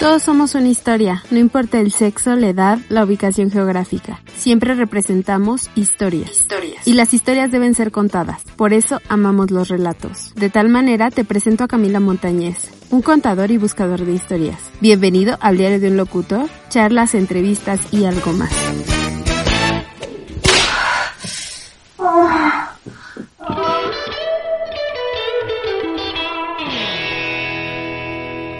Todos somos una historia, no importa el sexo, la edad, la ubicación geográfica. Siempre representamos historias. Historias. Y las historias deben ser contadas. Por eso amamos los relatos. De tal manera te presento a Camila Montañez, un contador y buscador de historias. Bienvenido al diario de un locutor, charlas, entrevistas y algo más.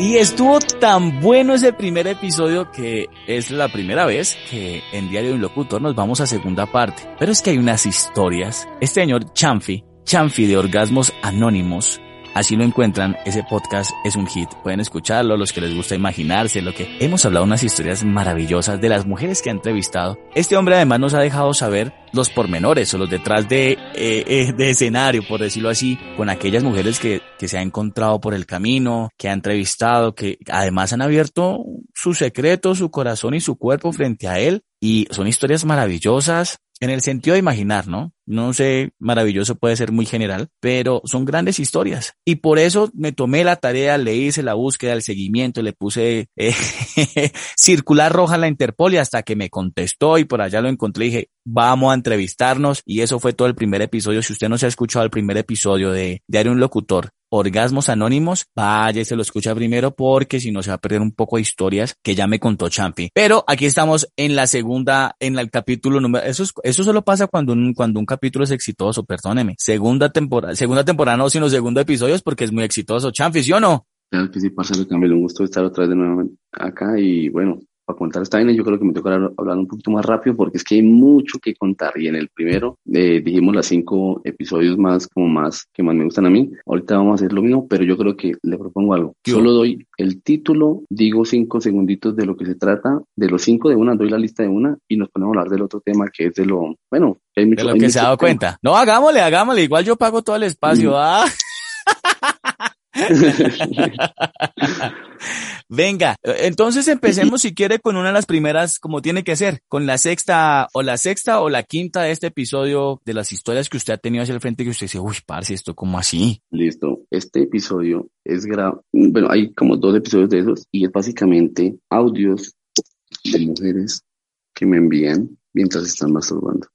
Y estuvo tan bueno ese primer episodio que es la primera vez que en Diario de un Locutor nos vamos a segunda parte. Pero es que hay unas historias. Este señor Chanfi, Chanfi de Orgasmos Anónimos, Así lo encuentran, ese podcast es un hit. Pueden escucharlo, los que les gusta imaginarse, lo que hemos hablado unas historias maravillosas de las mujeres que ha entrevistado. Este hombre además nos ha dejado saber los pormenores o los detrás de, eh, eh, de escenario, por decirlo así, con aquellas mujeres que, que se ha encontrado por el camino, que ha entrevistado, que además han abierto su secreto, su corazón y su cuerpo frente a él. Y son historias maravillosas, en el sentido de imaginar, ¿no? No sé, maravilloso puede ser muy general, pero son grandes historias. Y por eso me tomé la tarea, le hice la búsqueda, el seguimiento, le puse eh, circular roja a la Interpol y hasta que me contestó y por allá lo encontré y dije, vamos a entrevistarnos. Y eso fue todo el primer episodio. Si usted no se ha escuchado el primer episodio de Diario Un Locutor, Orgasmos Anónimos, vaya se lo escucha primero porque si no se va a perder un poco de historias que ya me contó Champi. Pero aquí estamos en la segunda, en el capítulo número, eso es, eso solo pasa cuando un, cuando un capítulo es exitoso, perdóneme. Segunda temporada, segunda temporada no, sino segundo episodio porque es muy exitoso. Champi, ¿sí o no? Claro que sí, cambio, un gusto estar otra vez de nuevo acá y bueno, para contar esta vaina, yo creo que me toca hablar un poquito más rápido porque es que hay mucho que contar. Y en el primero eh, dijimos las cinco episodios más, como más, que más me gustan a mí. Ahorita vamos a hacer lo mismo, pero yo creo que le propongo algo. Solo doy el título, digo cinco segunditos de lo que se trata. De los cinco de una, doy la lista de una y nos ponemos a hablar del otro tema que es de lo, bueno, mucho, de lo que se ha dado cuenta. No, hagámosle, hagámosle. Igual yo pago todo el espacio, mm. ¿ah? Venga, entonces empecemos si quiere con una de las primeras, como tiene que ser, con la sexta o la sexta o la quinta de este episodio de las historias que usted ha tenido hacia el frente que usted dice, uy, parce, esto como así. Listo. Este episodio es grave. Bueno, hay como dos episodios de esos y es básicamente audios de mujeres que me envían mientras están masturbando.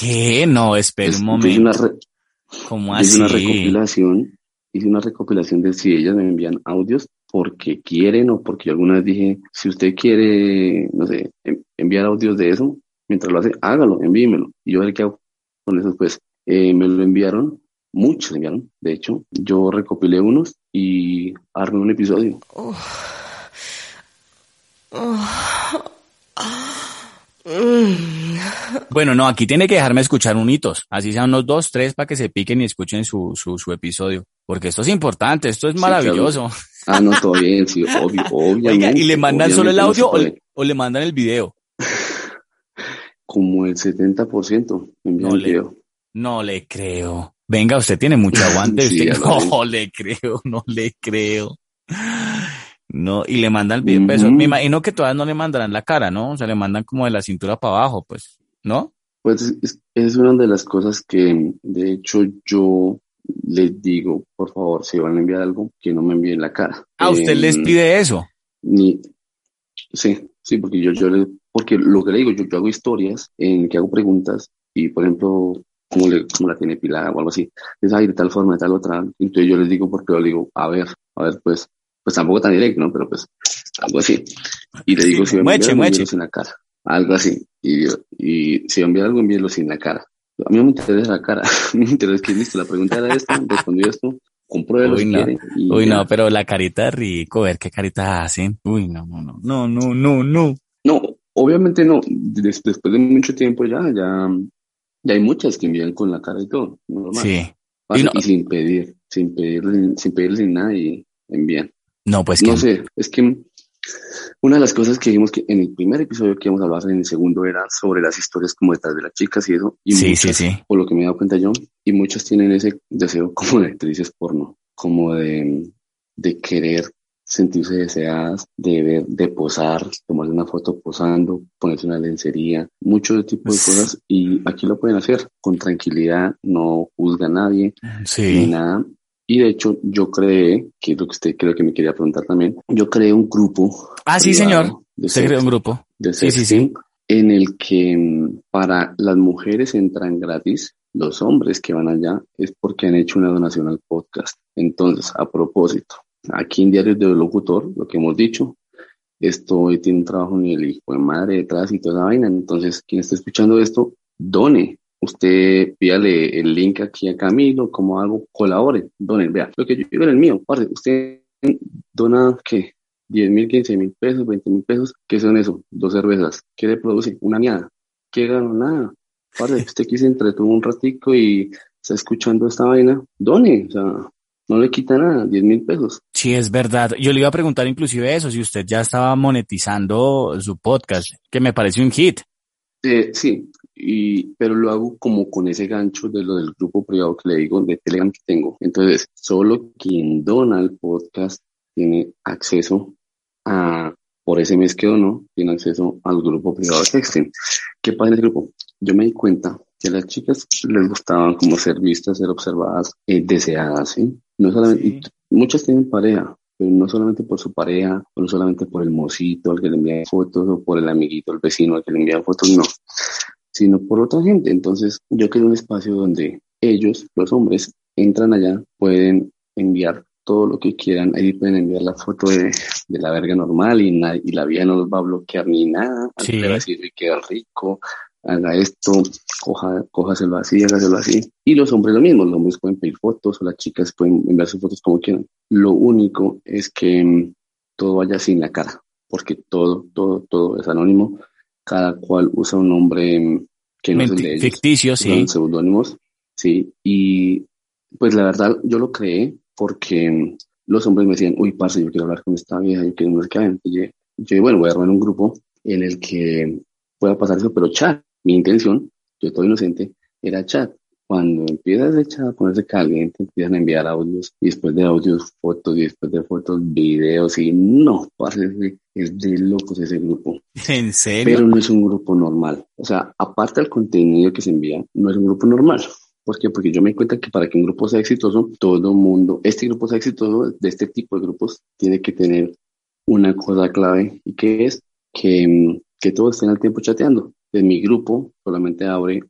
¿Qué? No, espera un momento. ¿Cómo así? Es una recopilación hice una recopilación de si ellas me envían audios porque quieren o porque alguna vez dije, si usted quiere, no sé, enviar audios de eso, mientras lo hace, hágalo, envíemelo. Y yo ver qué hago con eso, pues eh, me lo enviaron, muchos enviaron, de hecho, yo recopilé unos y armé un episodio. Bueno, no, aquí tiene que dejarme escuchar un hitos, así sean unos dos, tres para que se piquen y escuchen su, su, su episodio. Porque esto es importante, esto es maravilloso. Ah, no, todo bien, sí, obvio, obviamente. ¿y le mandan solo el audio o le, mandan el video? Como el 70% no el video. No le creo. Venga, usted tiene mucho aguante. usted, no le creo, no le creo. No, y le mandan el video. Me imagino que todavía no le mandarán la cara, ¿no? O sea, le mandan como de la cintura para abajo, pues, ¿no? Pues es una de las cosas que, de hecho, yo les digo, por favor, si van a enviar algo, que no me envíen la cara. ¿A usted les em, pide eso? Ni, sí, sí, porque yo, yo le, porque lo que le digo, yo, yo hago historias en que hago preguntas y, por ejemplo, como, le, como la tiene pilada o algo así, es ahí de tal forma, de tal otra. Entonces yo les digo, porque yo le digo, a ver, a ver, pues, pues tampoco tan directo, ¿no? Pero pues, algo así. Y le digo, si me envían sin la cara. Algo así. Y, y si envían algo, envíenlo sin la cara. A mí no me interesa la cara, me interesa que listo, la pregunta era esta, respondió esto, compruébelo Uy, si no. quiere. Uy, no, pero la carita rico, ver qué carita hacen. Uy, no, no, no, no, no, no, no. No, obviamente no, después de mucho tiempo ya, ya, ya hay muchas que envían con la cara y todo, normal. Sí. y, y, sin pedir, sin pedir, sin pedirle nada y envían. No, pues No sé, es que una de las cosas que dijimos que en el primer episodio que íbamos a hablar, en el segundo, era sobre las historias como detrás de las chicas y eso. Y sí, sí, sí. Por lo que me he dado cuenta yo, y muchas tienen ese deseo como de actrices porno, como de, de querer sentirse deseadas, de ver, de posar, tomarse una foto posando, ponerse una lencería, muchos tipo de cosas. Y aquí lo pueden hacer con tranquilidad, no juzga a nadie, sí. ni nada Y de hecho, yo creé, que es lo que usted creo que me quería preguntar también, yo creé un grupo. Ah, sí, señor. Usted creó un grupo. De sí, sí, sí. En el que mm, para las mujeres entran gratis, los hombres que van allá es porque han hecho una donación al podcast. Entonces, a propósito, aquí en Diarios de Locutor, lo que hemos dicho, esto tiene un trabajo en el hijo de madre detrás y toda esa vaina. Entonces, quien está escuchando esto, done. Usted pídale el link aquí a Camilo, como algo, colabore, done. Vea, lo que yo digo en el mío, parte, usted dona, ¿qué? 10 mil, 15 mil pesos, 20 mil pesos, ¿qué son eso? Dos cervezas. ¿Qué le produce? Una miada. ¿Qué gano? Nada. Parte, usted aquí se entretuvo un ratico y está escuchando esta vaina, done. O sea, no le quita nada, 10 mil pesos. Sí, es verdad. Yo le iba a preguntar inclusive eso, si usted ya estaba monetizando su podcast, que me parece un hit. Eh, sí, y, pero lo hago como con ese gancho de lo del grupo privado que le digo, de Telegram que tengo. Entonces, solo quien dona el podcast tiene acceso a, por ese mes que donó, tiene acceso al grupo privado de Sexting. ¿Qué pasa en ese grupo? Yo me di cuenta que a las chicas les gustaban como ser vistas, ser observadas, eh, deseadas, ¿sí? No solamente, muchas tienen pareja, pero no solamente por su pareja, o no solamente por el mocito al que le envía fotos, o por el amiguito, el vecino al que le envía fotos, no, sino por otra gente. Entonces, yo quiero un espacio donde ellos, los hombres, entran allá, pueden enviar todo lo que quieran, ahí pueden enviar la foto de, la verga normal y, y la vida no los va a bloquear ni nada, sí. le va a decir que queda rico, haga esto, coja, cójaselo así, hágaselo así. Y los hombres lo mismo, los hombres pueden pedir fotos o las chicas pueden enviar sus fotos como quieran. Lo único es que mm, todo vaya sin la cara, porque todo, todo, todo es anónimo. Cada cual usa un nombre mm, que no es el de ellos. Ficticio, sí. Seudónimos, sí. Y pues la verdad yo lo creé porque mm, los hombres me decían, uy, parce, yo quiero hablar con esta vieja, yo quiero no sé qué. Yo, yo, bueno, voy a armar un grupo en el que pueda pasar eso, pero chat, mi intención, yo estoy inocente, era chat. Cuando empiezas a ponerse caliente, empiezan a enviar audios, y después de audios, fotos, y después de fotos, videos, y no, parece es de locos ese grupo. ¿En serio? Pero no es un grupo normal. O sea, aparte del contenido que se envía, no es un grupo normal. ¿Por qué? Porque yo me cuenta que para que un grupo sea exitoso, todo mundo, este grupo sea exitoso, de este tipo de grupos, tiene que tener una cosa clave, y que es que, que todos estén al tiempo chateando de mi grupo solamente abre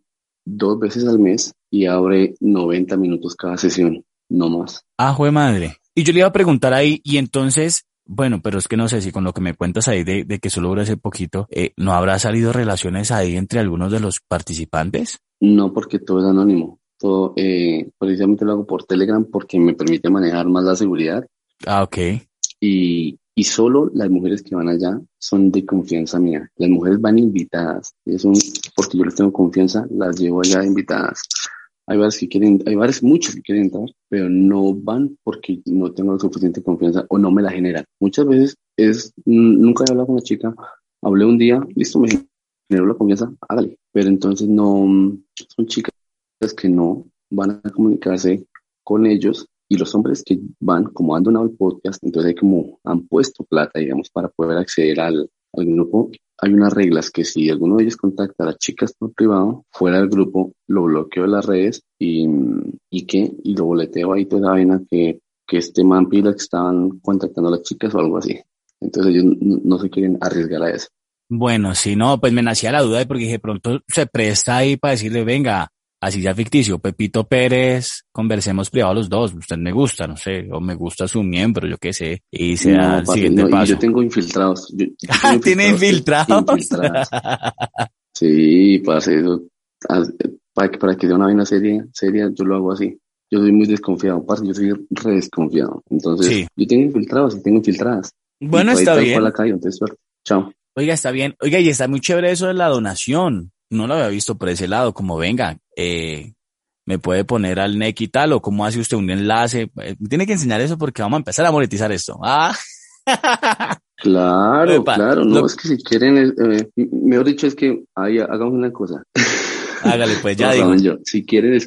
dos veces al mes y abre 90 minutos cada sesión, no más. Ah, jue madre. Y yo le iba a preguntar ahí, y entonces, bueno, pero es que no sé si con lo que me cuentas ahí de, de que solo dura ese poquito, eh, ¿no habrá salido relaciones ahí entre algunos de los participantes? No, porque todo es anónimo. Todo, eh, precisamente lo hago por Telegram porque me permite manejar más la seguridad. Ah, ok. Y, y solo las mujeres que van allá son de confianza mía. Las mujeres van invitadas, es un, yo les tengo confianza, las llevo allá invitadas. Hay varias que quieren, hay varias, muchas que quieren entrar, pero no van porque no tengo suficiente confianza o no me la generan. Muchas veces es, nunca he hablado con una chica, hablé un día, listo, me generó la confianza, hágale. Pero entonces no, son chicas que no van a comunicarse con ellos y los hombres que van, como han donado el podcast, entonces como han puesto plata, digamos, para poder acceder al, al grupo. Hay unas reglas que si alguno de ellos contacta a las chicas por privado, fuera del grupo, lo bloqueo de las redes y, y que, y lo boleteo ahí toda la vaina que, que este man pila que estaban contactando a las chicas o algo así. Entonces ellos no, se quieren arriesgar a eso. Bueno, si no, pues me nacía la duda porque de pronto se presta ahí para decirle, venga, así ya ficticio, Pepito Pérez, conversemos privado los dos, usted me gusta, no sé, o me gusta su miembro, yo qué sé, y sea el siguiente paso. Yo tengo infiltrados. Yo, ah, ¿tiene infiltrados? sí, para eso, para que, para que sea una vaina seria, seria, yo lo hago así. Yo soy muy desconfiado, parce, yo soy re desconfiado. Entonces, yo tengo infiltrados y tengo infiltradas. Bueno, está bien. La calle, entonces, Chao. Oiga, está bien. Oiga, y está muy chévere eso de la donación no lo había visto por ese lado, como venga, eh, me puede poner al NEC y tal, o cómo hace usted un enlace. Eh, tiene que enseñar eso porque vamos a empezar a monetizar esto. Ah. Claro, claro, no, es que si quieren, eh, mejor dicho, es que ahí hagamos una cosa. Hágale, pues ya digo. si quieren,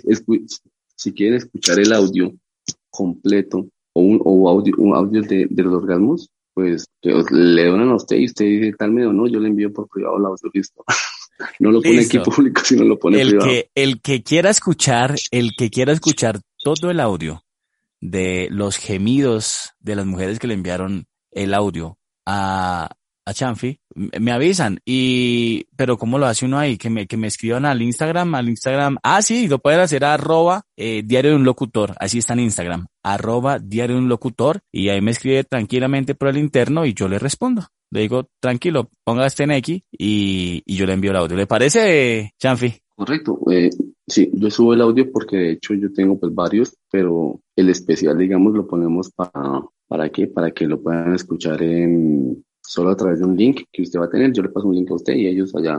si quieren escuchar el audio completo o un, o audio, un audio de, de los orgasmos, pues le donan a usted y usted dice tal medio no, yo le envío por privado el audio, listo. No lo pone aquí público, sino lo pone el privado. Que, el que quiera escuchar, el que quiera escuchar todo el audio de los gemidos de las mujeres que le enviaron el audio a, a Chanfi, me avisan. Y, pero ¿cómo lo hace uno ahí? Que me, que me escriban al Instagram, al Instagram. Ah, sí, lo pueden hacer arroba eh, diario de un locutor. Así está en Instagram. Arroba diario de un locutor. Y ahí me escribe tranquilamente por el interno y yo le respondo. Le digo, tranquilo, ponga este en X y, y yo le envío el audio. ¿Le parece, Chanfi? Correcto. Eh, sí, yo subo el audio porque de hecho yo tengo pues varios, pero el especial, digamos, lo ponemos para, ¿para qué? Para que lo puedan escuchar en, solo a través de un link que usted va a tener. Yo le paso un link a usted y ellos allá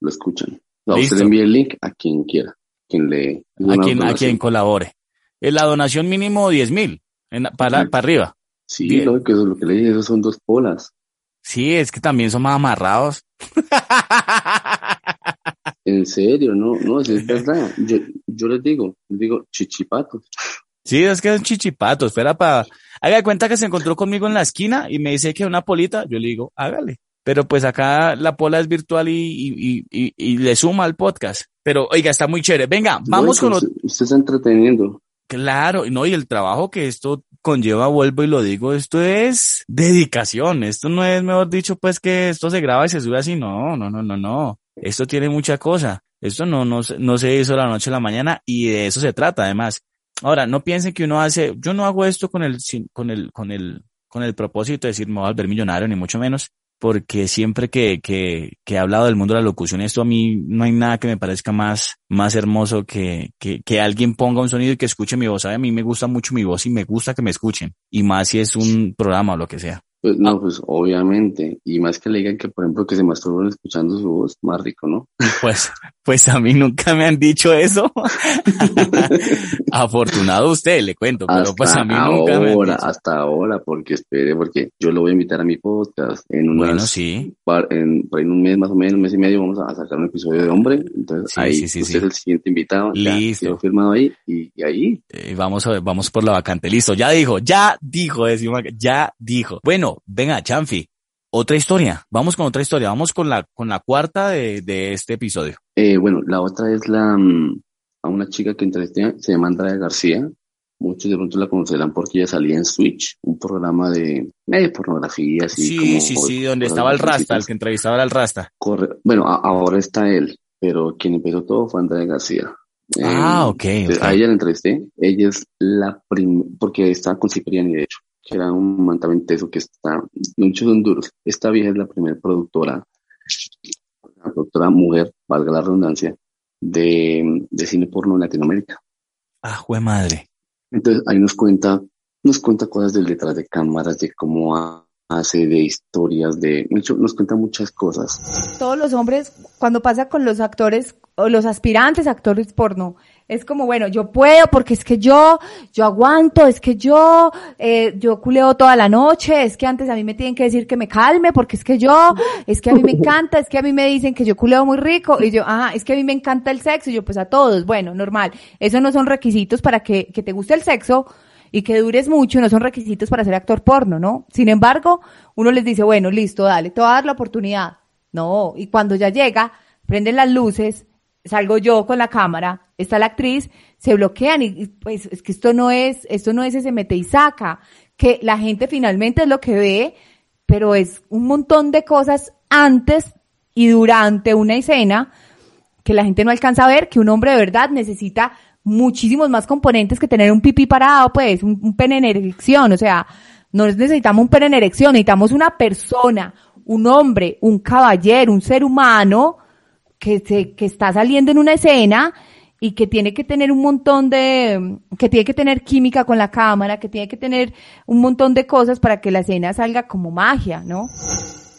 lo escuchan. No, usted le envía el link a quien quiera, quien le... A quien, a quien colabore. En la donación mínimo 10 mil, para, para arriba. Sí, lo que, eso es lo que le dije, esos son dos polas. Sí, es que también son más amarrados. En serio, no, no, es verdad. Yo, yo les digo, les digo chichipatos. Sí, es que son chichipatos. Espera para, haga de cuenta que se encontró conmigo en la esquina y me dice que una polita. Yo le digo, hágale. Pero pues acá la pola es virtual y, y, y, y le suma al podcast. Pero oiga, está muy chévere. Venga, vamos con otro. Usted está entreteniendo. Claro, no, y el trabajo que esto conlleva, vuelvo y lo digo, esto es dedicación. Esto no es, mejor dicho, pues que esto se graba y se sube así. No, no, no, no, no. Esto tiene mucha cosa. Esto no, no, no se hizo la noche a la mañana y de eso se trata además. Ahora, no piensen que uno hace, yo no hago esto con el, con el, con el, con el propósito de decir me voy a volver millonario, ni mucho menos, porque siempre que, que, que he hablado del mundo de la locución, esto a mí no hay nada que me parezca más, más hermoso que, que, que alguien ponga un sonido y que escuche mi voz. A mí me gusta mucho mi voz y me gusta que me escuchen. Y más si es un programa o lo que sea. Pues no, pues obviamente. Y más que le digan que, por ejemplo, que se masturban escuchando su voz, más rico, ¿no? Pues, pues a mí nunca me han dicho eso. Afortunado usted, le cuento, pero pues a mí nunca me han dicho. Hasta ahora, porque espere, porque yo lo voy a invitar a mi podcast en unas, bueno, sí. en, en, un mes más o menos, un mes y medio, vamos a sacar un episodio de hombre. Entonces sí, ahí sí, sí, usted es el siguiente invitado. Listo. Ya, firmado ahí y, y ahí. Eh, vamos a ver, vamos por la vacante. Listo, ya dijo, ya dijo, decimos, ya dijo. Bueno, venga, Chanfi, otra historia. Vamos con otra historia. Vamos con la, con la cuarta de, de este episodio. Eh, bueno, la otra es la, mm, a una chica que entrevisté, se llama Andrea García. Muchos de pronto la conocerán porque ella salía en Switch, un programa de, de pornografía, así Sí, como, sí, sí, donde estaba el Rasta, el que entrevistaba era el Rasta. Corre, bueno, a, ahora está él, pero quien empezó todo fue Andrea García. Ah, eh, ok. okay. A ella la entrevisté. Ella es la primera, porque estaba con Cipriani, de hecho que era un man teso que está, muchos son duros. Esta vieja es la primera productora, la productora mujer, valga la redundancia, de, de cine porno en Latinoamérica. Ah, jue madre. Entonces ahí nos cuenta, nos cuenta cosas del detrás de cámaras, de cómo hace, de historias, de, nos cuenta muchas cosas. Todos los hombres, cuando pasa con los actores o los aspirantes actores porno, es como, bueno, yo puedo porque es que yo, yo aguanto, es que yo, eh, yo culeo toda la noche, es que antes a mí me tienen que decir que me calme porque es que yo, es que a mí me encanta, es que a mí me dicen que yo culeo muy rico y yo, ah, es que a mí me encanta el sexo y yo pues a todos, bueno, normal. Eso no son requisitos para que, que te guste el sexo y que dures mucho, no son requisitos para ser actor porno, ¿no? Sin embargo, uno les dice, bueno, listo, dale, te voy a dar la oportunidad. No, y cuando ya llega, prenden las luces, salgo yo con la cámara, está la actriz, se bloquean y, pues es que esto no es, esto no es ese mete y saca, que la gente finalmente es lo que ve, pero es un montón de cosas antes y durante una escena que la gente no alcanza a ver, que un hombre de verdad necesita muchísimos más componentes que tener un pipí parado, pues, un, un pene en erección, o sea, no necesitamos un pene en erección, necesitamos una persona, un hombre, un caballero, un ser humano, que, se, que está saliendo en una escena y que tiene que tener un montón de, que tiene que tener química con la cámara, que tiene que tener un montón de cosas para que la escena salga como magia, ¿no?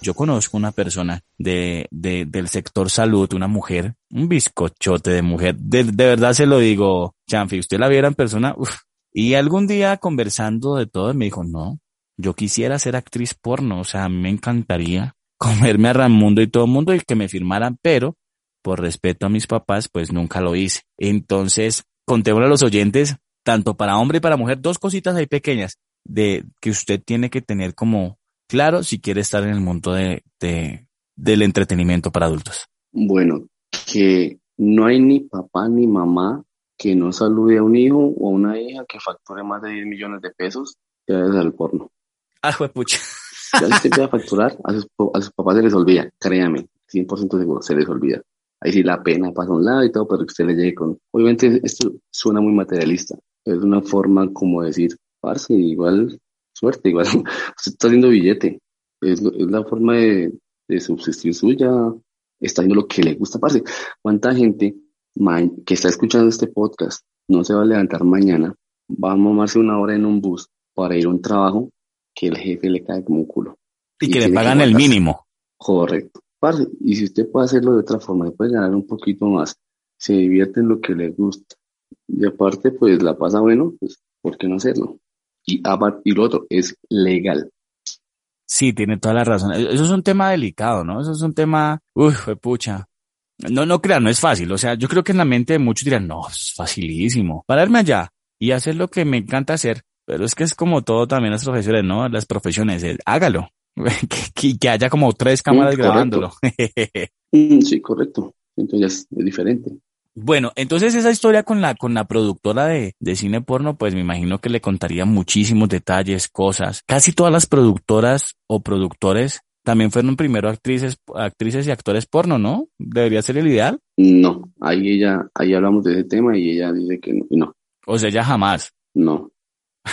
Yo conozco una persona de, de, del sector salud, una mujer, un bizcochote de mujer. De, de verdad se lo digo, Chanfi, usted la viera en persona, uf. Y algún día conversando de todo, me dijo, no, yo quisiera ser actriz porno, o sea, a me encantaría comerme a Ramundo y todo el mundo y que me firmaran, pero por respeto a mis papás, pues nunca lo hice. Entonces, contémosle a los oyentes, tanto para hombre y para mujer, dos cositas ahí pequeñas de que usted tiene que tener como claro si quiere estar en el mundo de, de del entretenimiento para adultos. Bueno, que no hay ni papá ni mamá que no salude a un hijo o a una hija que facture más de 10 millones de pesos, es al porno. Ah, pucha. Ya usted empieza a facturar, a sus, a sus papás se les olvida, créame, 100% seguro, se les olvida. Ahí sí la pena pasa a un lado y todo, pero que usted le llegue con... Obviamente esto suena muy materialista, es una forma como decir, parce, igual, suerte, igual, usted está haciendo billete, es, es la forma de, de subsistir suya, está haciendo lo que le gusta, parce. ¿Cuánta gente que está escuchando este podcast no se va a levantar mañana, va a mamarse una hora en un bus para ir a un trabajo que el jefe le cae como un culo? Y, que le pagan el mínimo. Correcto. Parce, y si usted puede hacerlo de otra forma, puede ganar un poquito más, se divierte en lo que le gusta. Y aparte, pues la pasa bueno, pues, ¿por qué no hacerlo? Y, y lo otro, es legal. Sí, tiene toda la razón. E-, eso es un tema delicado, ¿no? Eso es un tema, uff, pucha. No, no crean, no es fácil. O sea, yo creo que en la mente de muchos dirán, no, es facilísimo. Pararme allá y hacer lo que me encanta hacer. Pero es que es como todo también las profesiones, ¿no? Las profesiones, hágalo. que, que, haya como tres cámaras grabándolo. Mm, sí, correcto. Entonces es diferente. Bueno, entonces esa historia con la, con la productora de, de cine porno, pues me imagino que le contaría muchísimos detalles, cosas. Casi todas las productoras o productores también fueron primero actrices, actrices y actores porno, ¿no? ¿Debería ser el ideal? No, ahí ella, ahí hablamos de ese tema y ella dice que no. O sea, ya jamás. No.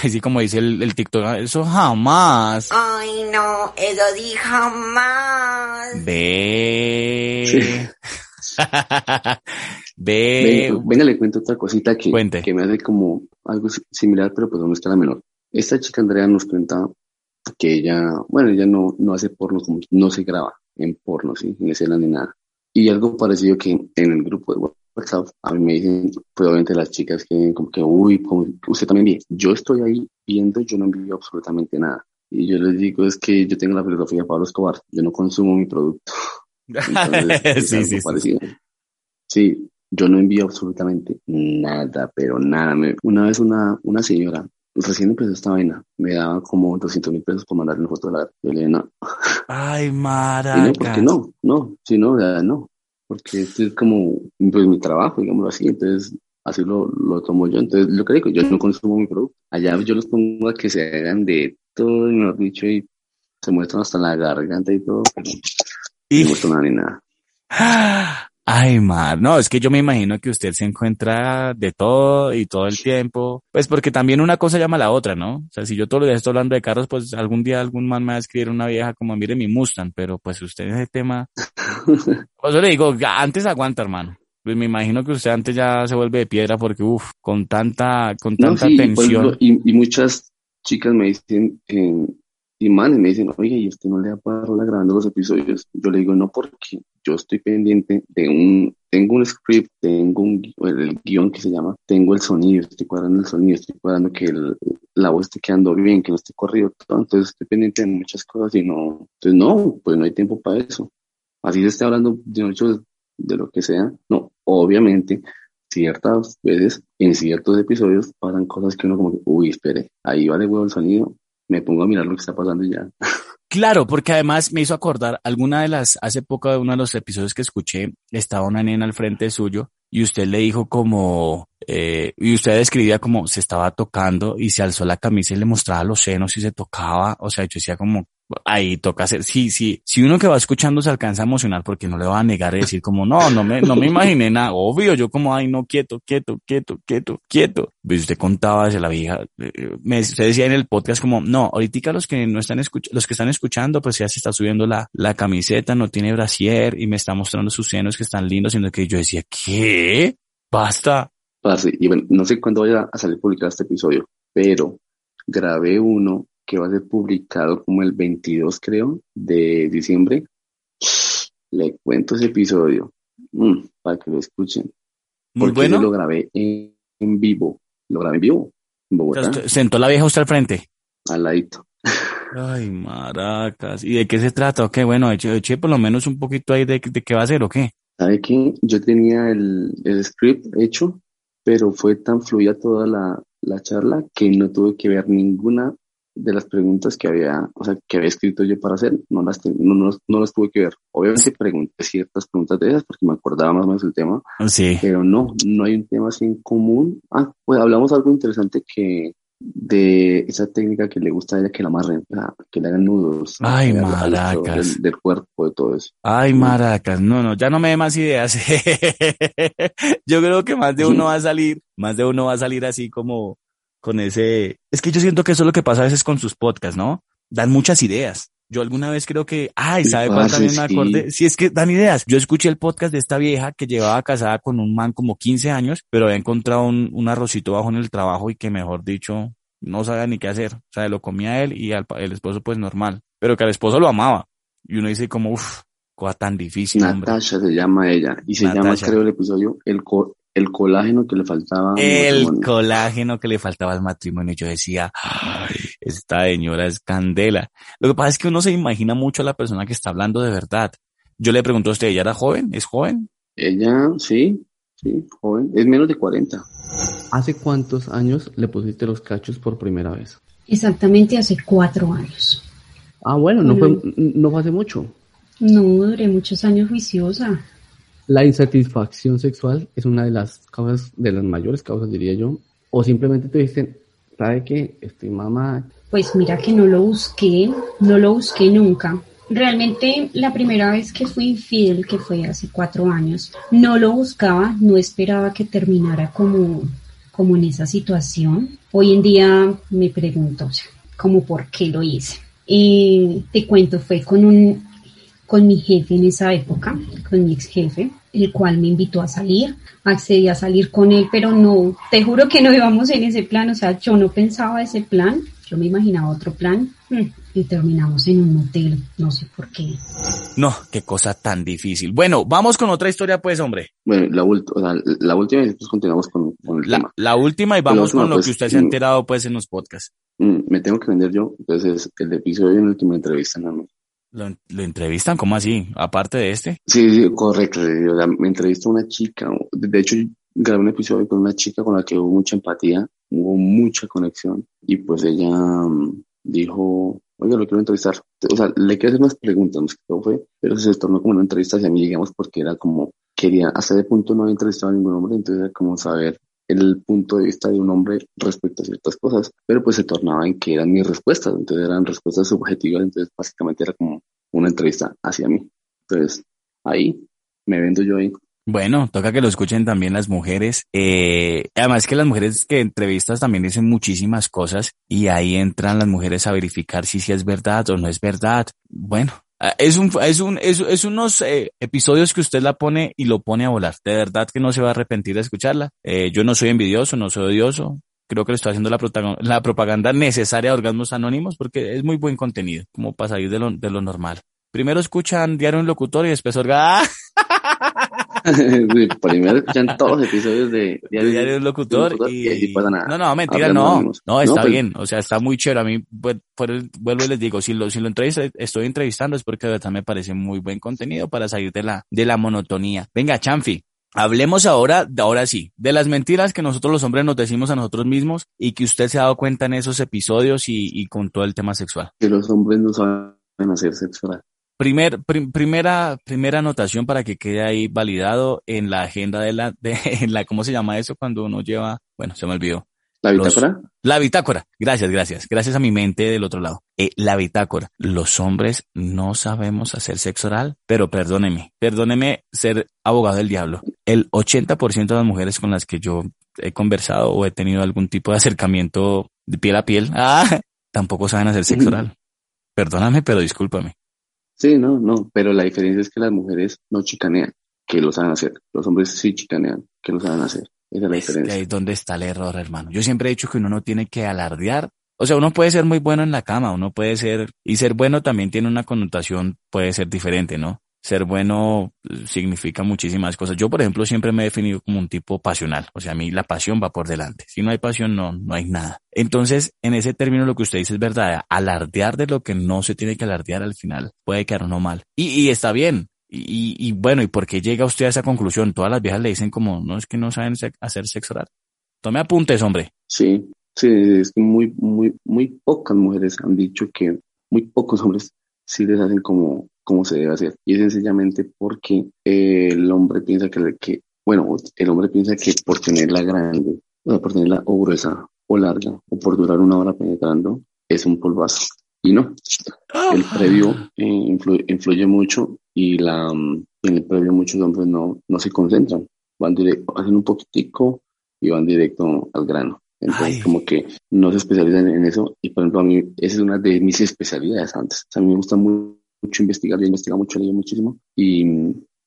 Así como dice el, el TikTok, eso jamás. Ay, no, eso sí jamás. Ve. Ve, venga, le cuento otra cosita que, que me hace como algo similar, pero pues no está la menor. Esta chica Andrea nos cuenta que ella, bueno, ella no, no hace porno, como, no se graba en porno, ¿sí? En escena ni nada. Y algo parecido que en el grupo de WhatsApp, a mí me dicen, probablemente las chicas que como que, uy, usted también ve, yo estoy ahí viendo, yo no envío absolutamente nada. Y yo les digo, es que yo tengo la filosofía de Pablo Escobar, yo no consumo mi producto. sí, sí, sí. sí, yo no envío absolutamente nada, pero nada. una vez una, una señora, recién empezó esta vaina, me daba como 200 mil pesos por mandarle una foto de la Yo le dije, no. Ay, mara. no, porque no, no, si no, no. Porque esto es como, pues, mi trabajo, digámoslo así. Entonces, así lo, lo tomo yo. Entonces, lo que digo, yo no consumo mi producto. Allá yo los pongo a que se hagan de todo, mejor dicho, y se muestran hasta la garganta y todo, pero y... no muestro nada ni nada. Ay, mar, no, es que yo me imagino que usted se encuentra de todo y todo el tiempo, pues porque también una cosa llama a la otra, ¿no? O sea, si yo todo el día estoy hablando de carros, pues algún día algún man me va a escribir una vieja como, mire mi Mustang, pero pues usted en ese tema, pues yo le digo, antes aguanta, hermano. Pues me imagino que usted antes ya se vuelve de piedra porque, uff, con tanta, con tanta tensión. Y, y, muchas chicas me dicen, eh, y manes me dicen, oye, ¿y usted no le da la grabando los episodios? Yo le digo, no, porque yo estoy pendiente de un, tengo un script, tengo un, el, guion que se llama, tengo el sonido, estoy cuadrando el sonido, estoy cuadrando que la voz esté quedando bien, que no esté corrido todo, entonces estoy pendiente de muchas cosas y no, entonces no, pues no hay tiempo para eso. Así se está hablando de muchos, de lo que sea, no, obviamente, ciertas veces, en ciertos episodios, pasan cosas que uno como que, uy, espere, ahí vale huevo el sonido, me pongo a mirar lo que está pasando y ya. Claro, porque además me hizo acordar alguna de las, hace poco de uno de los episodios que escuché, estaba una nena al frente suyo y usted le dijo como, eh, y usted describía como se estaba tocando y se alzó la camisa y le mostraba los senos y se tocaba, o sea, yo decía como, ahí toca hacer, sí, sí, si uno que va escuchando se alcanza a emocionar porque no le va a negar y decir como, no, no me, no me imaginé nada, obvio, yo como, ay, no, quieto, quieto, quieto, quieto, quieto. Pues usted contaba de la vieja, eh, me, usted decía en el podcast como, no, ahorita los que no están escuchando, los que están escuchando, pues ya se está subiendo la, la camiseta, no tiene brasier y me está mostrando sus senos que están lindos, sino que yo decía, ¿qué? Basta. Y bueno, no sé cuándo vaya a salir publicado este episodio, pero grabé uno que va a ser publicado como el 22, creo, de diciembre. Le cuento ese episodio mm, para que lo escuchen. Muy bueno. Yo lo grabé en, vivo. Lo grabé en vivo. En Bogotá. ¿Sentó la vieja usted al frente? Al ladito. Ay, maracas. ¿Y de qué se trata? Ok, bueno, eché, por lo menos un poquito ahí de, de qué va a ser o qué. ¿Sabe qué? Yo tenía el, el script hecho, pero fue tan fluida toda la, la charla que no tuve que ver ninguna de las preguntas que había, o sea, que había escrito yo para hacer, no las, no, no, no las tuve que ver. Obviamente pregunté ciertas preguntas de esas porque me acordaba más o menos el tema, Sí. pero no, no hay un tema así en común. Ah, pues hablamos algo interesante que de esa técnica que le gusta a ella que la amarren, que le hagan nudos. Ay, maracas. Del, del cuerpo, de todo eso. Ay, maracas, no, no, ya no me dé más ideas. Yo creo que más de uno va a salir, más de uno va a salir así como con ese... Es que yo siento que eso es lo que pasa a veces con sus podcasts, ¿no? Dan muchas ideas. Yo alguna vez creo que, ay, ¿sabe cuál también me acordé? Sí, es que dan ideas. Yo escuché el podcast de esta vieja que llevaba casada con un man como 15 años, pero había encontrado un, un arrocito bajo en el trabajo y que mejor dicho, no sabía ni qué hacer. O sea, lo comía él y al, el esposo pues normal, pero que al esposo lo amaba. Y uno dice como, uff, cosa tan difícil, hombre. Natasha se llama ella y se llama, creo, el episodio El, co- el colágeno que le faltaba. al El matrimonio. colágeno que le faltaba al matrimonio. Yo decía, "Ay, esta señora es candela. Lo que pasa es que uno se imagina mucho a la persona que está hablando de verdad. Yo le pregunto a usted, ¿ella era joven? ¿Es joven? Ella, sí, sí, joven, es menos de 40. ¿Hace cuántos años le pusiste los cachos por primera vez? Exactamente hace cuatro años. Ah, bueno, no fue, no fue hace mucho. No duré muchos años juiciosa. La insatisfacción sexual es una de las causas, de las mayores causas, diría yo. O simplemente te dicen, ¿sabe qué? Estoy mamá. Pues mira que no lo busqué, no lo busqué nunca. Realmente la primera vez que fui infiel, que fue hace cuatro años, no lo buscaba, no esperaba que terminara como, como en esa situación. Hoy en día me pregunto, como por qué lo hice. Y te cuento, fue con un, con mi jefe en esa época, con mi ex jefe, el cual me invitó a salir, accedí a salir con él, pero no, te juro que no íbamos en ese plan, o sea, yo no pensaba ese plan, yo me imaginaba otro plan mm, y terminamos en un motel, no sé por qué. No, qué cosa tan difícil. Bueno, vamos con otra historia pues, hombre. Bueno, la, sea, la última y después continuamos con, con el La, tema. la última y La vamos última, con lo pues, que usted se ha mm. enterado pues en los podcasts. Mm, me tengo que vender yo, entonces el episodio en el que me entrevistan a mí. ¿Lo, lo entrevistan? ¿Cómo así? Aparte de este. Sí, sí, correcto. me entrevistó una chica, de hecho grabé un episodio con una chica con la que hubo mucha empatía, hubo mucha conexión y pues ella mm, dijo, oiga, lo quiero entrevistar. O sea, le quiero hacer unas preguntas, no sé qué fue, pero se tornó como una entrevista hacia mí, digamos, porque era como, quería, hasta ese punto no había entrevistado a ningún hombre, entonces era como saber el punto de vista de un hombre respecto a ciertas cosas, pero pues se tornaba en que eran mis respuestas, entonces eran respuestas subjetivas, entonces básicamente era como una entrevista hacia mí. Entonces, ahí me vendo yo ahí. Bueno, toca que lo escuchen también las mujeres. Eh, además que las mujeres que entrevistas también dicen muchísimas cosas y ahí entran las mujeres a verificar si sí es verdad o no es verdad. Bueno, es un, es un, es, es unos eh, episodios que usted la pone y lo pone a volar. De verdad que no se va a arrepentir de escucharla. Eh, yo no soy envidioso, no soy odioso. Creo que le estoy haciendo la, la propaganda necesaria de Orgasmos Anónimos porque es muy buen contenido, como para salir de lo, de lo normal. Primero escuchan Diario Un Locutor y después Orga. Primero escuchan todos los episodios de diario del locutor y, ahí pasa nada. no, no, mentira, no, no, está pues, bien, o sea, está muy chévere, a mí, pues, vuelvo y les digo, si lo, si lo estoy entrevistando es porque de verdad me parece muy buen contenido para salir de la, de la monotonía. Venga, Chanfi, hablemos ahora, de ahora sí, de las mentiras que nosotros los hombres nos decimos a nosotros mismos y que usted se ha dado cuenta en esos episodios y, y con todo el tema sexual. Que los hombres no saben hacer sexo oral. Primer, prim- primera, primera anotación para que quede ahí validado en la agenda de la, de, en la, ¿cómo se llama eso cuando uno lleva, bueno, se me olvidó. ¿La Los- bitácora? La bitácora. Gracias, gracias. Gracias a mi mente del otro lado. Eh, la bitácora. Los hombres no sabemos hacer sexo oral, pero perdóneme, perdóneme ser abogado del diablo. El 80% de las mujeres con las que yo he conversado o he tenido algún tipo de acercamiento de piel a piel, ah, tampoco saben hacer sexo oral. Perdóname, pero discúlpame. Sí, no, no, pero la diferencia es que las mujeres no chicanean, que lo saben hacer. Los hombres sí chicanean, que lo saben hacer. Esa es la Es que diferencia. ahí es donde está el error, hermano. Yo siempre he dicho que uno no tiene que alardear. O sea, uno puede ser muy bueno en la cama, uno puede ser, y ser bueno también tiene una connotación, puede ser diferente, ¿no? Ser bueno significa muchísimas cosas. Yo, por ejemplo, siempre me he definido como un tipo pasional. O sea, a mí la pasión va por delante. Si no hay pasión, no, no hay nada. Entonces, en ese término, lo que usted dice es verdad. Alardear de lo que no se tiene que alardear al final puede quedar uno mal. Y, y está bien. Y, y, bueno, ¿y por qué llega usted a esa conclusión? Todas las viejas le dicen como, no es que no saben hacer sexo oral. Tome apuntes, hombre. Sí, Sí, es que muy, muy, muy pocas mujeres han dicho que muy pocos hombres sí les hacen como, como se debe hacer. Y es sencillamente porque eh, el hombre piensa que, que, bueno, el hombre piensa que por tenerla grande, o sea, por tenerla o gruesa o larga, o por durar una hora penetrando, es un polvazo. Y no, el previo eh, influye, influye mucho y la, mm, en el previo muchos hombres no, no se concentran, van directo, hacen un poquitico y van directo al grano. Entonces, Ay. como que no se especializan en eso. Y por ejemplo, a mí, esa es una de mis especialidades antes. O sea, a mí me gusta mu- mucho investigar, yo investigo mucho, leo muchísimo. Y,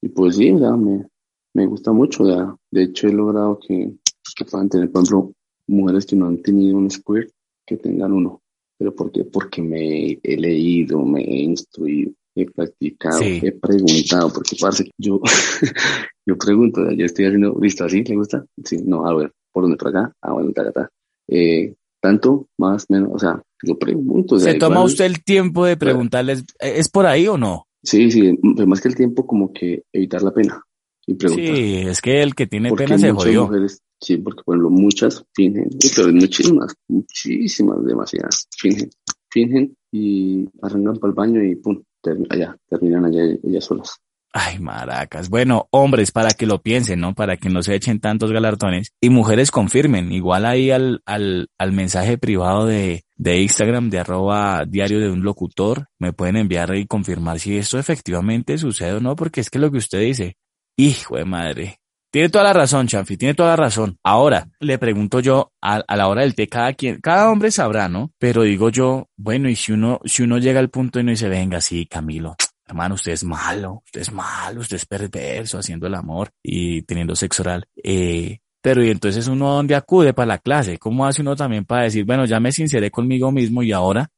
y pues sí, o sea, me, me gusta mucho. o sea, de hecho, he logrado que, que puedan tener, por ejemplo, mujeres que no han tenido un squirt, que tengan uno. ¿Pero por qué? Porque me he leído, me he instruido, he practicado, Sí. he preguntado, porque parce, yo, yo pregunto, yo estoy haciendo, listo, ¿así? ¿Le gusta? Sí, no, a ver, ¿por dónde? ¿Por acá? Ah, bueno, ta, ta, ta. Eh, tanto, más, menos, o sea, yo pregunto. o sea, ¿Se toma igual- usted el tiempo de preguntarles, ¿eh, ¿es por ahí o no? Sí, sí, pero más que el tiempo, como que evitar la pena y preguntar. Sí, es que el que tiene pena se jodió. mujeres, sí, porque por ejemplo, muchas fingen, pero muchísimas, muchísimas, demasiadas, fingen, fingen y arrancan para el baño y pum, allá, terminan allá ellas solas. Ay, maracas. Bueno, hombres, para que lo piensen, ¿no? Para que no se echen tantos galardones. Y mujeres confirmen. Igual ahí al, al, al mensaje privado de, de Instagram, de arroba diario de un locutor, me pueden enviar y confirmar si esto efectivamente sucede o no, porque es que lo que usted dice, hijo de madre. Tiene toda la razón, Chanfi, tiene toda la razón. Ahora, le pregunto yo, a, a la hora del té, cada quien, cada hombre sabrá, ¿no? Pero digo yo, bueno, y si uno, si uno llega al punto y no dice, venga, sí, Camilo, hermano, usted es malo, usted es malo, usted es perverso haciendo el amor y teniendo sexo oral. Eh, pero y entonces uno dónde acude para la clase, ¿cómo hace uno también para decir, bueno, ya me sinceré conmigo mismo y ahora,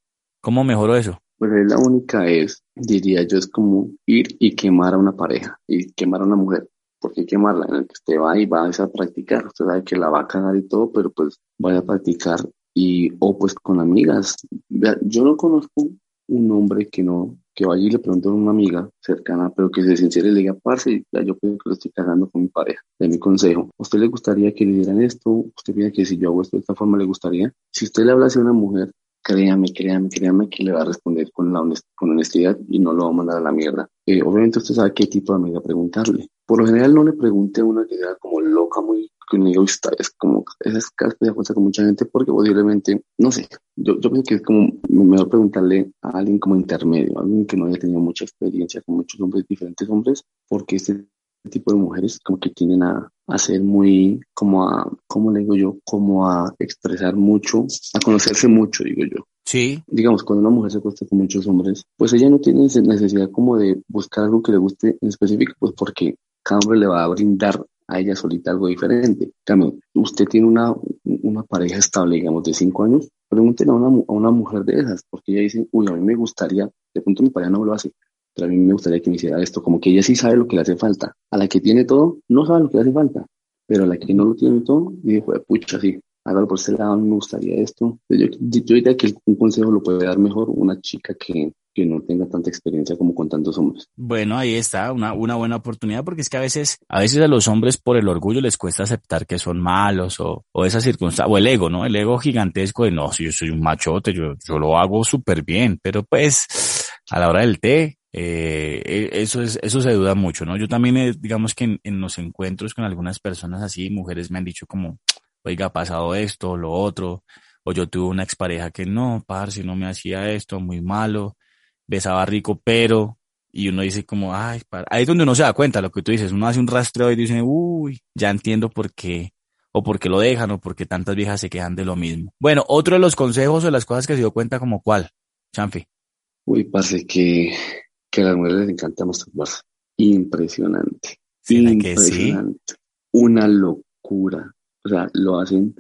¿cómo mejoro eso? Pues la única es, diría yo, es como ir y quemar a una pareja y quemar a una mujer. porque quemarla? En el que usted va y va a practicar. Usted sabe que la va a cagar y todo, pero pues vaya a practicar y, o pues con amigas. Yo no conozco un hombre que no, que vaya y le pregunte a una amiga cercana, pero que se sincere y le diga, parce, ya yo creo que lo estoy cagando con mi pareja. De mi consejo, ¿a usted le gustaría que le dieran esto? ¿Usted piensa que si yo hago esto de esta forma le gustaría? Si usted le habla a una mujer, créame, créame, créame que le va a responder con, la con honestidad y no lo va a mandar a la mierda. Eh, obviamente usted sabe qué tipo de amiga preguntarle. Por lo general no le pregunte a una que sea como loca, muy que un egoísta, es como, es casi se pasa con mucha gente porque posiblemente, no sé, yo, yo pienso que es como mejor preguntarle a alguien como intermedio, a alguien que no haya tenido mucha experiencia con muchos hombres, diferentes hombres, porque este tipo de mujeres como que tienden a, a ser muy, como a, ¿cómo le digo yo? Como a expresar mucho, a conocerse mucho, digo yo. Sí. Digamos, cuando una mujer se acuesta con muchos hombres, pues ella no tiene necesidad como de buscar algo que le guste en específico, pues porque cada hombre le va a brindar a ella solita algo diferente. Cambio, usted tiene una, una pareja estable, digamos, de cinco años, pregúntele a una, a una mujer de esas, porque ella dice, uy, a mí me gustaría, de pronto mi pareja no lo hace, pero a mí me gustaría que me hiciera esto, como que ella sí sabe lo que le hace falta. A la que tiene todo, no sabe lo que le hace falta, pero a la que no lo tiene todo, dice, pucha, sí, hágalo por ese lado, me gustaría esto. Yo, diría que un consejo lo puede dar mejor una chica que, que no tenga tanta experiencia como con tantos hombres. Bueno, ahí está, una, una buena oportunidad, porque es que a veces, a veces a los hombres por el orgullo les cuesta aceptar que son malos o, o esa circunstancia, o el ego, ¿no? El ego gigantesco de no, si yo soy un machote, yo, yo lo hago súper bien, pero pues a la hora del té, eh, eso es, eso se duda mucho, ¿no? Yo también, digamos que en, en los encuentros con algunas personas así, mujeres me han dicho como, oiga, ha pasado esto, lo otro, o yo tuve una expareja que no, parce, no me hacía esto, muy malo, besaba rico, pero, y uno dice como, ay, para... ahí es donde uno se da cuenta, lo que tú dices, uno hace un rastreo y dice, uy, ya entiendo por qué, o por qué lo dejan, o por qué tantas viejas se quejan de lo mismo. Bueno, otro de los consejos o de las cosas que se dio cuenta como cuál, Chanfi. Uy, parce, que, que a las mujeres les encanta masturbarse. Impresionante. ¿Será impresionante. Que sí? Una locura. O sea, lo hacen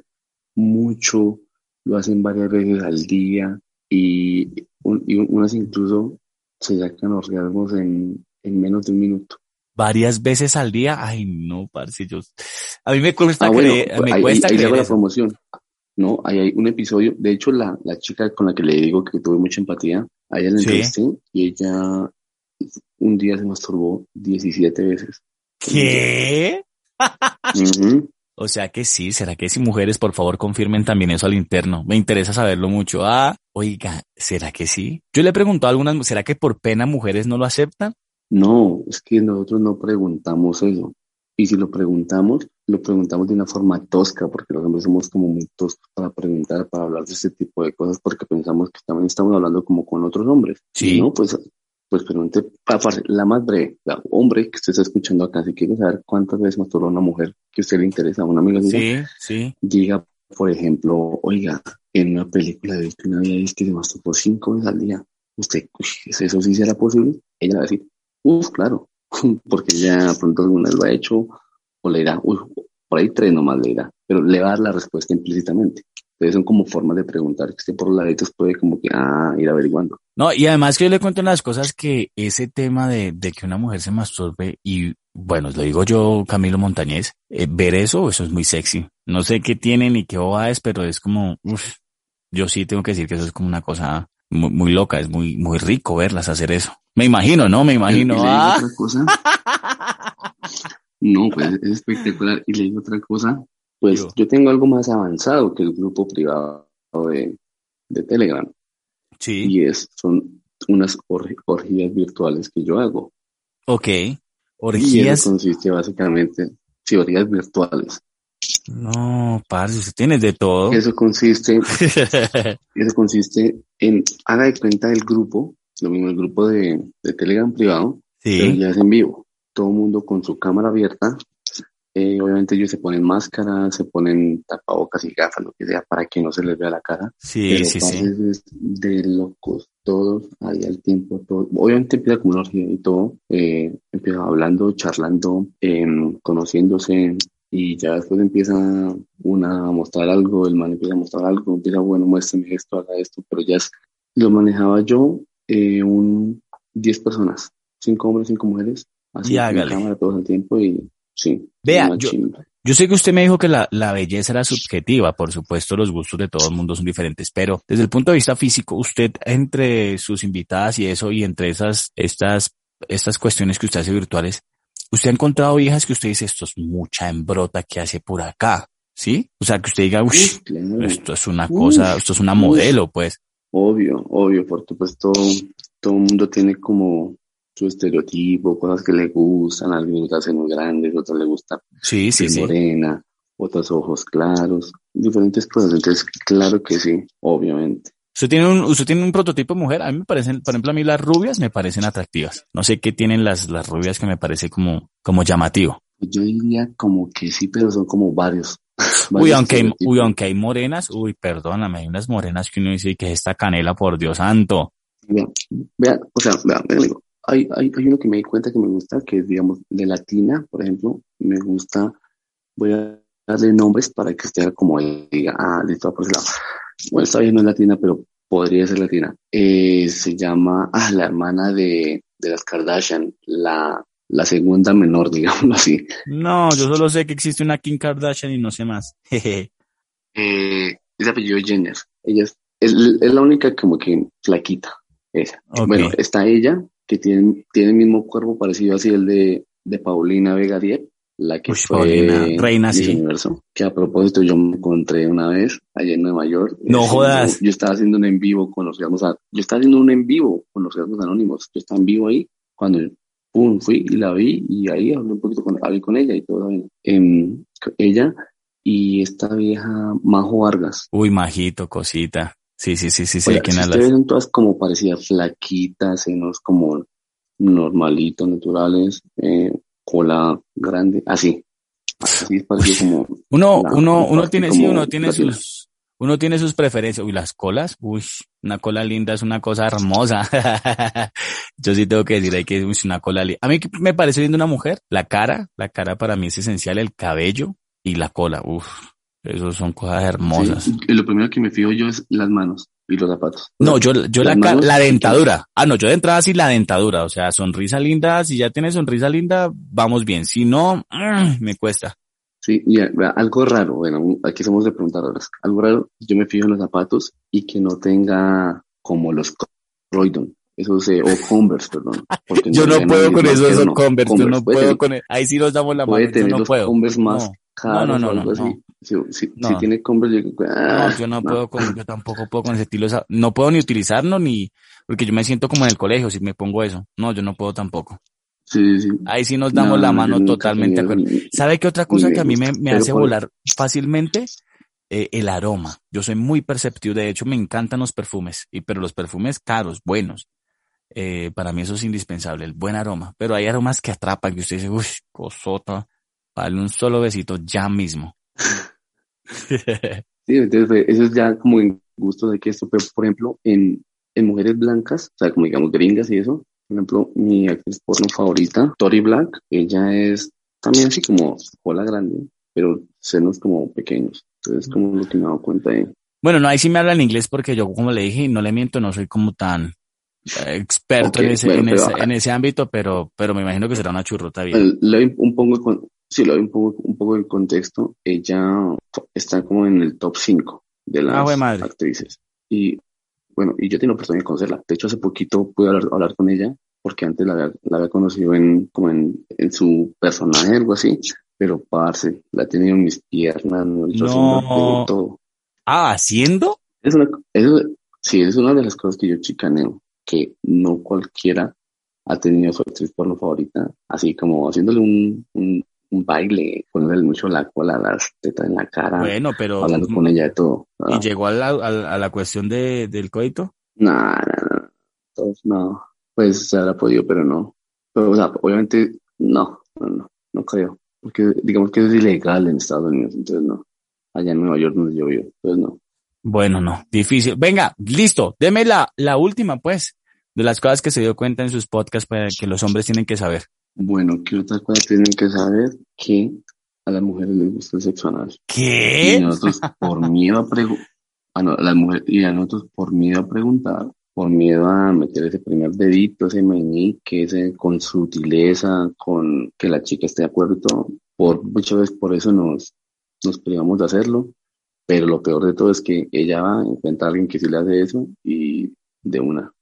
mucho, lo hacen varias veces al día y, un, y unas incluso se sacan orgasmos en, en, menos de un minuto. Varias veces al día, ay no, parce, yo, a mí me cuesta ah, bueno, creer, me ahí, cuesta ahí, ahí creer hago la promoción. No, ahí hay un episodio, de hecho la, la chica con la que le digo que tuve mucha empatía, a ella la entrevisté ¿Sí? y ella un día se masturbó 17 veces. ¿Qué? Uh -huh. O sea que sí, ¿será que sí, mujeres, por favor, confirmen también eso al interno? Me interesa saberlo mucho. Ah, oiga, ¿será que sí? Yo le pregunto a algunas, ¿será que por pena mujeres no lo aceptan? No, es que nosotros no preguntamos eso. Y si lo preguntamos, lo preguntamos de una forma tosca, porque los hombres somos como muy toscos para preguntar, para hablar de este tipo de cosas, porque pensamos que también estamos hablando como con otros hombres. Sí. No, pues, pues pregunte, la más breve, la hombre que usted está escuchando acá, si quiere saber cuántas veces masturbó a una mujer que a usted le interesa, a una amiga suya, Sí, sí. diga, por ejemplo, oiga, en una película de que una vida es que se masturbó cinco veces al día. Usted, ¿eso sí será posible? Ella va a decir, uff, claro, porque ya pronto alguna vez lo ha hecho, o le dirá, uy, por ahí tres nomás le dirá, pero le va a dar la respuesta implícitamente. Entonces son como formas de preguntar que usted por los laditos puede como que, ah, ir averiguando. No, y además que yo le cuento unas cosas que ese tema de, de que una mujer se masturbe y, bueno, lo digo yo, Camilo Montañez, eh, ver eso, eso es muy sexy. No sé qué tiene ni qué boba es, pero es como, uf, yo sí tengo que decir que eso es como una cosa muy, muy loca, es muy, muy rico verlas hacer eso. Me imagino, ¿no? Me imagino. Y Ah. otra cosa. No, pues es espectacular. Y le digo otra cosa, pues yo tengo algo más avanzado que el grupo privado de, de Telegram. Sí, Y es, son unas orgías virtuales que yo hago. ok. Y eso Orgías. consiste básicamente, sí, orgías virtuales. No, parce, usted tiene de todo. Eso consiste, eso consiste en, haga de cuenta el grupo, lo mismo el grupo de, de Telegram privado, pero Sí, ya es en vivo. Todo el mundo con su cámara abierta. Eh, obviamente ellos se ponen máscaras, se ponen tapabocas y gafas, lo que sea, para que no se les vea la cara. sí, Pero sí, sí. de locos, todos ahí al tiempo, todo. Obviamente empieza como una orgía y todo, eh, empieza hablando, charlando, em, conociéndose, y ya después empieza una a mostrar algo, el man empieza a mostrar algo, empieza, bueno, muéstrame esto, haga esto, pero ya es, lo manejaba yo, eh, un 10 personas, cinco hombres, cinco mujeres, así Y hágale. cámara todo el tiempo y sí. Vea, yo-. Yo sé que usted me dijo que la, la belleza era subjetiva, por supuesto los gustos de todo el mundo son diferentes, pero desde el punto de vista físico, usted entre sus invitadas y eso, y entre esas, estas, estas cuestiones que usted hace virtuales, usted ha encontrado viejas que usted dice, esto es mucha embrota que hace por acá, ¿sí? O sea, que usted diga, uy, claro. esto es una Uf, cosa, esto es una modelo, pues. Obvio, obvio, porque pues todo, todo el mundo tiene como su estereotipo, cosas que le gustan, a alguien le gusta senos grandes, a otros le gusta Sí, sí, sí. morena, otros ojos claros, diferentes cosas, entonces claro que sí, obviamente. Usted tiene un, usted tiene un prototipo de mujer. A mí me parecen, por ejemplo, a mí las rubias me parecen atractivas. No sé qué tienen las, las rubias que me parece como, como llamativo. Yo diría como que sí, pero son como varios. Uy, aunque hay, uy, aunque hay morenas, uy, perdóname, hay unas morenas que uno dice que es esta canela, por Dios santo. Vean, vean, o sea, vean, vean, digo, hay, hay, hay uno que me di cuenta que me gusta, que es, digamos, de latina, por ejemplo, me gusta, voy a darle nombres para que usted como diga, ah, listo, por ese lado. Bueno, esta vieja no es latina, pero podría ser latina. Eh, se llama, ah, la hermana de, de las Kardashian, la, la segunda menor, digámoslo así. No, yo solo sé que existe una Kim Kardashian y no sé más. Jeje. Eh, es apellido Jenner. Ella es, es, es la única como que flaquita, esa. Bueno, está ella, que tiene, tiene el mismo cuerpo parecido así el de, de Paulina Vega Diep, la que Uy, fue Paulina, reina, sí. Universo, que a propósito yo me encontré una vez allá en Nueva York. No Eh, jodas. Yo, yo estaba haciendo un en vivo con los Anónimos. Yo estaba haciendo un en vivo con los Orgasmos Anónimos. Yo estaba en vivo ahí cuando pum, fui y la vi y ahí hablé un poquito con, hablé con ella y todo. bien. Em, ella y esta vieja Majo Vargas. Uy, majito, cosita. Sí, sí, sí, sí, sí, Oiga, ¿quién si ustedes ven todas como parecidas, flaquitas, senos como normalitos, naturales, eh, cola grande, así. Así es parecido como Uno, la- uno, uno tiene, sí, uno tiene latina. sus, uno tiene sus preferencias. Uy, las colas, uy, una cola linda es una cosa hermosa. Yo sí tengo que decir ahí que es una cola linda. A mí me parece linda una mujer, la cara, la cara para mí es esencial, el cabello y la cola, uf, esos son cosas hermosas. Sí, y lo primero que me fijo yo es las manos y los zapatos. No, yo, yo la, manos, la dentadura. Ah, no, yo de entrada sí la dentadura. O sea, sonrisa linda, si ya tienes sonrisa linda, vamos bien. Si no, mm, me cuesta. Sí, y eh, algo raro, bueno, aquí somos de preguntadoras. Algo raro, yo me fijo en los zapatos y que no tenga como los Croydon, esos, eh, o Converse, perdón. Yo no puedo con eso, esos no. Converse, yo no puedo tener- con el- ahí sí nos damos la mano, yo no los puedo. Converse más No. caros no, no, o algo no, así. Si, si, No. si tiene Converse, yo ah, No, yo no puedo con, yo tampoco puedo con ese estilo, esa- no puedo ni utilizarlo ni, porque yo me siento como en el colegio si me pongo eso. No, yo no puedo tampoco. Sí, sí. Ahí sí nos damos No, la mano totalmente ni- ¿Sabe qué otra cosa que a mí me, me hace por- volar fácilmente? Eh, el aroma. Yo soy muy perceptivo, de hecho me encantan los perfumes, y, pero los perfumes caros, buenos. Eh, para mí eso es indispensable, el buen aroma. Pero hay aromas que atrapan, que usted dice, uff, cosota, dale un solo besito ya mismo. Sí, entonces pues, eso es ya como en gusto de que esto, pero por ejemplo, en, en mujeres blancas, o sea, como digamos gringas y eso, por ejemplo, mi actriz porno favorita, Tori Black, ella es también así como cola grande, pero senos como pequeños. Entonces, como lo que me he dado cuenta de... Bueno, no, ahí sí me habla en inglés porque yo, como le dije, no le miento, no soy como tan eh, experto Ok, en, ese, bueno, en, ese, en ese ámbito, pero, pero me imagino que será una churrota bien. Le un poco, sí, le doy un poco, un poco de contexto. Ella está como en el top 5 de Ah, las madre. actrices. Y bueno, y yo tengo la oportunidad de conocerla. De hecho, hace poquito pude hablar, hablar con ella porque antes la había, la había conocido en, como en, en su personaje, algo así. Pero, parce, la he tenido en mis piernas, ¿no? No. todo. Ah, ¿haciendo? Es una, eso, sí, es una de las cosas que yo chicaneo, que no cualquiera ha tenido su actriz porno favorita, así como haciéndole un, un, un baile, ponerle mucho la cola, las tetas en la cara, Bueno, pero hablando con ella de todo. ¿y Ah, llegó a la, a la- a la cuestión de, del coito? No, no, no, Entonces, no, pues se habrá podido, pero no. Pero, o sea, obviamente, no, no, no, no creo, porque digamos que es ilegal en Estados Unidos, entonces no, allá en Nueva York donde yo vivo, entonces no. Bueno, no, difícil. Venga, listo, deme la, la última, pues, de las cosas que se dio cuenta en sus podcasts para que los hombres tienen que saber. Bueno, ¿qué otra cosa tienen que saber? Que a las mujeres les gusta el sexo anal. Y ¿Qué? nosotros por miedo a preguntar, a no- a las mujeres, y a nosotros por miedo a preguntar, por miedo a meter ese primer dedito, ese meñique, ese con sutileza, con que la chica esté de acuerdo y todo, por muchas veces por eso nos, nos privamos de hacerlo, pero lo peor de todo es que ella va a encontrar a alguien que sí le hace eso y de una.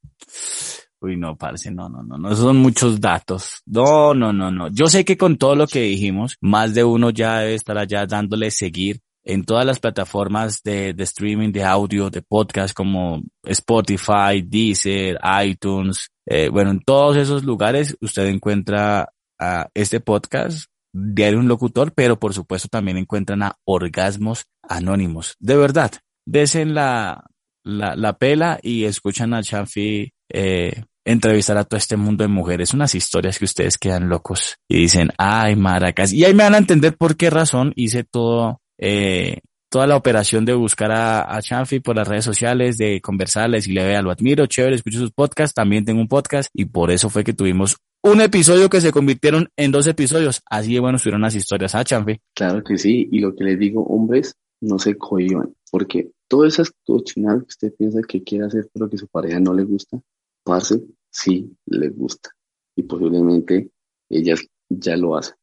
Uy, no, parce, no, no, no, no, son muchos datos. No, no, no, no. Yo sé que con todo lo que dijimos, más de uno ya debe estar allá dándole seguir en todas las plataformas de, de streaming, de audio, de podcast como Spotify, Deezer, iTunes. Eh, bueno, en todos esos lugares usted encuentra a este podcast, Diario Un Locutor, pero por supuesto también encuentran a Orgasmos Anónimos. De verdad, desen la, la, la pela y escuchan a Chafi eh, entrevistar a todo este mundo de mujeres, unas historias que ustedes quedan locos y dicen, ay, maracas. Y ahí me van a entender por qué razón hice todo, eh, toda la operación de buscar a, a por las redes sociales, de conversarles y le vea, lo admiro, chévere, escucho sus podcasts, también tengo un podcast y por eso fue que tuvimos un episodio que se convirtieron en dos episodios. Así de bueno estuvieron las historias, ¿ah, Chanfi? Claro que sí, y lo que les digo, hombres, no se cohiban, porque todas esas cochinadas que usted piensa que quiere hacer pero que su pareja no le gusta, parce, sí le gusta. Y posiblemente ellas ya lo hacen.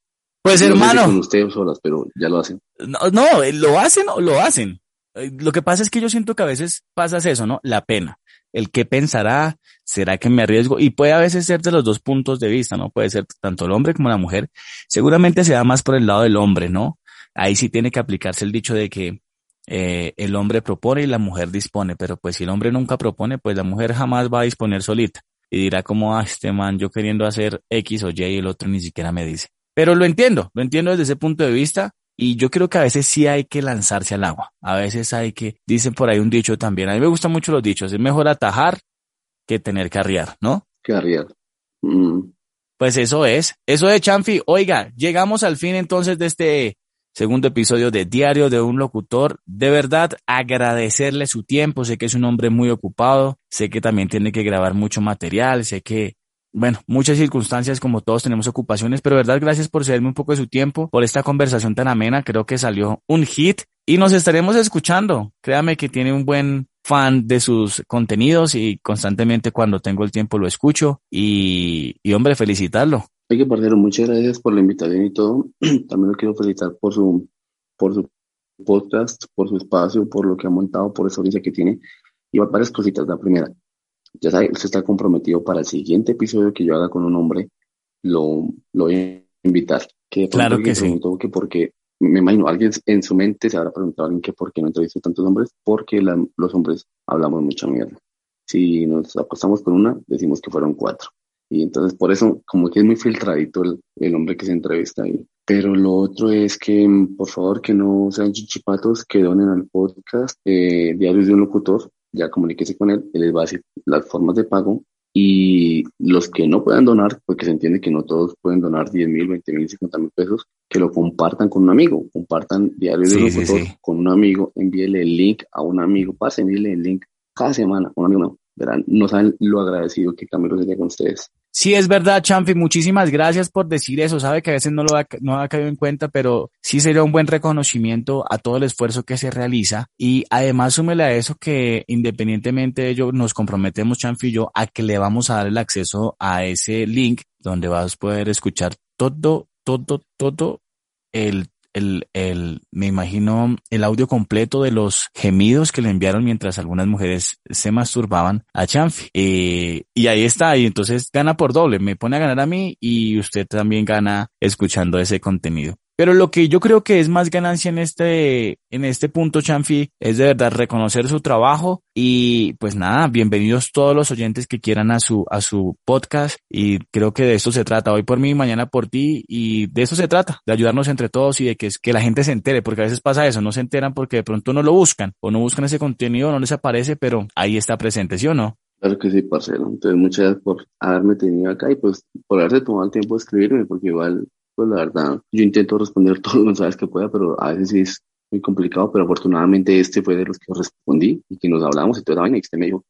Pues No sé si hermano. con ustedes solas, pero ya lo hacen. No, no, eh, lo hacen o lo hacen. Eh, Lo que pasa es que yo siento que a veces pasas eso, ¿no? La pena. El qué pensará, será que me arriesgo y puede a veces ser de los dos puntos de vista, ¿no? Puede ser tanto el hombre como la mujer. Seguramente se da más por el lado del hombre, ¿no? Ahí sí tiene que aplicarse el dicho de que eh, el hombre propone y la mujer dispone, pero pues si el hombre nunca propone, pues la mujer jamás va a disponer solita y dirá como, ah, este man, yo queriendo hacer X o Y y el otro ni siquiera me dice. Pero lo entiendo, lo entiendo desde ese punto de vista y yo creo que a veces sí hay que lanzarse al agua. A veces hay que, dicen por ahí un dicho también, a mí me gustan mucho los dichos, es mejor atajar que tener que arriar, ¿no? Que arriar. Mm, Pues eso es, eso es Chanfi. Oiga, llegamos al fin entonces de este segundo episodio de Diario de un Locutor. De verdad, agradecerle su tiempo. Sé que es un hombre muy ocupado. Sé que también tiene que grabar mucho material. Sé que, bueno, muchas circunstancias como todos tenemos ocupaciones, pero verdad, gracias por cederme un poco de su tiempo, por esta conversación tan amena. Creo que salió un hit y nos estaremos escuchando. Créame que tiene un buen fan de sus contenidos y constantemente cuando tengo el tiempo lo escucho y, y hombre, felicitarlo. Hay que parcero, muchas gracias por la invitación y todo. También lo quiero felicitar por su, por su podcast, por su espacio, por lo que ha montado, por esa audiencia que tiene. Y varias cositas. La primera, ya sabe, usted está comprometido para el siguiente episodio que yo haga con un hombre, lo, lo voy a invitar. Que Claro que sí. que porque me imagino, alguien en su mente se habrá preguntado a alguien que por qué no entrevisto tantos hombres, porque los hombres hablamos mucha mierda. Si nos acostamos con una, decimos que fueron cuatro. Y entonces por eso como que es muy filtradito el, el hombre que se entrevista ahí. Pero lo otro es que, por favor, que no sean chichipatos, que donen al podcast eh, Diarios de un Locutor. Ya comuníquese con él, él les va a decir las formas de pago. Y los que no puedan donar, porque se entiende que no todos pueden donar 10 mil, 20 mil, 50 mil pesos, que lo compartan con un amigo. Compartan Diarios de un Locutor con un amigo, envíele el link a un amigo, pase, envíele el link cada semana un amigo. No, verán, no saben lo agradecido que Camilo sería con ustedes. Sí, es verdad, Champi, muchísimas gracias por decir eso. Sabe que a veces no lo ha, caído en cuenta, pero sí sería un buen reconocimiento a todo el esfuerzo que se realiza. Y además súmele a eso que independientemente de ello nos comprometemos, Champi y yo, a que le vamos a dar el acceso a ese link donde vas a poder escuchar todo, todo, todo el el, el, me imagino el audio completo de los gemidos que le enviaron mientras algunas mujeres se masturbaban a Chanfi. Eh, y ahí está, y entonces gana por doble, me pone a ganar a mí y usted también gana escuchando ese contenido. Pero lo que yo creo que es más ganancia en este, en este punto, Chanfi, es de verdad reconocer su trabajo y pues nada, bienvenidos todos los oyentes que quieran a su, a su podcast y creo que de esto se trata, hoy por mí, mañana por ti y de eso se trata, de ayudarnos entre todos y de que, que la gente se entere, porque a veces pasa eso, no se enteran porque de pronto no lo buscan o no buscan ese contenido, no les aparece, pero ahí está presente, ¿sí o no? Claro que sí, parcero. Entonces, muchas gracias por haberme tenido acá y pues por haberse tomado el tiempo de escribirme, porque igual pues la verdad, yo intento responder todos los mensajes que pueda, pero a veces sí es muy complicado, pero afortunadamente este fue de los que respondí y que nos hablamos y toda la vaina y usted me dijo,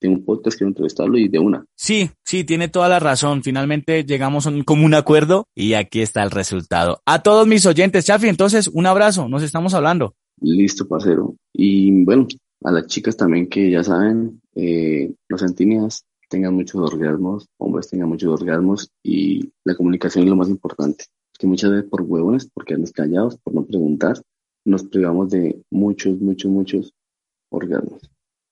tengo un podcast, quiero entrevistarlo y de una. Sí, sí, tiene toda la razón. Finalmente llegamos a un común acuerdo y aquí está el resultado. A todos mis oyentes, Chafi, entonces un abrazo, nos estamos hablando. Listo, parcero. Y bueno, a las chicas también que ya saben, eh, los centinias tengan muchos orgasmos, hombres tengan muchos orgasmos y la comunicación es lo más importante. Que muchas veces por huevones, por quedarnos callados, por no preguntar, nos privamos de muchos, muchos, muchos orgasmos.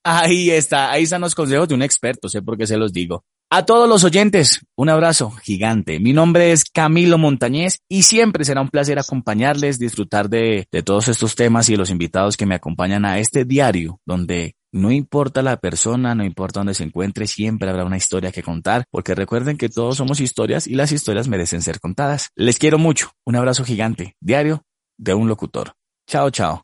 Ahí está, ahí están los consejos de un experto, sé por qué se los digo. A todos los oyentes, un abrazo gigante. Mi nombre es Camilo Montañez y siempre será un placer acompañarles, disfrutar de, de todos estos temas y de los invitados que me acompañan a este diario donde no importa la persona, no importa dónde se encuentre, siempre habrá una historia que contar, porque recuerden que todos somos historias y las historias merecen ser contadas. Les quiero mucho. Un abrazo gigante, diario de un locutor. Chao, chao.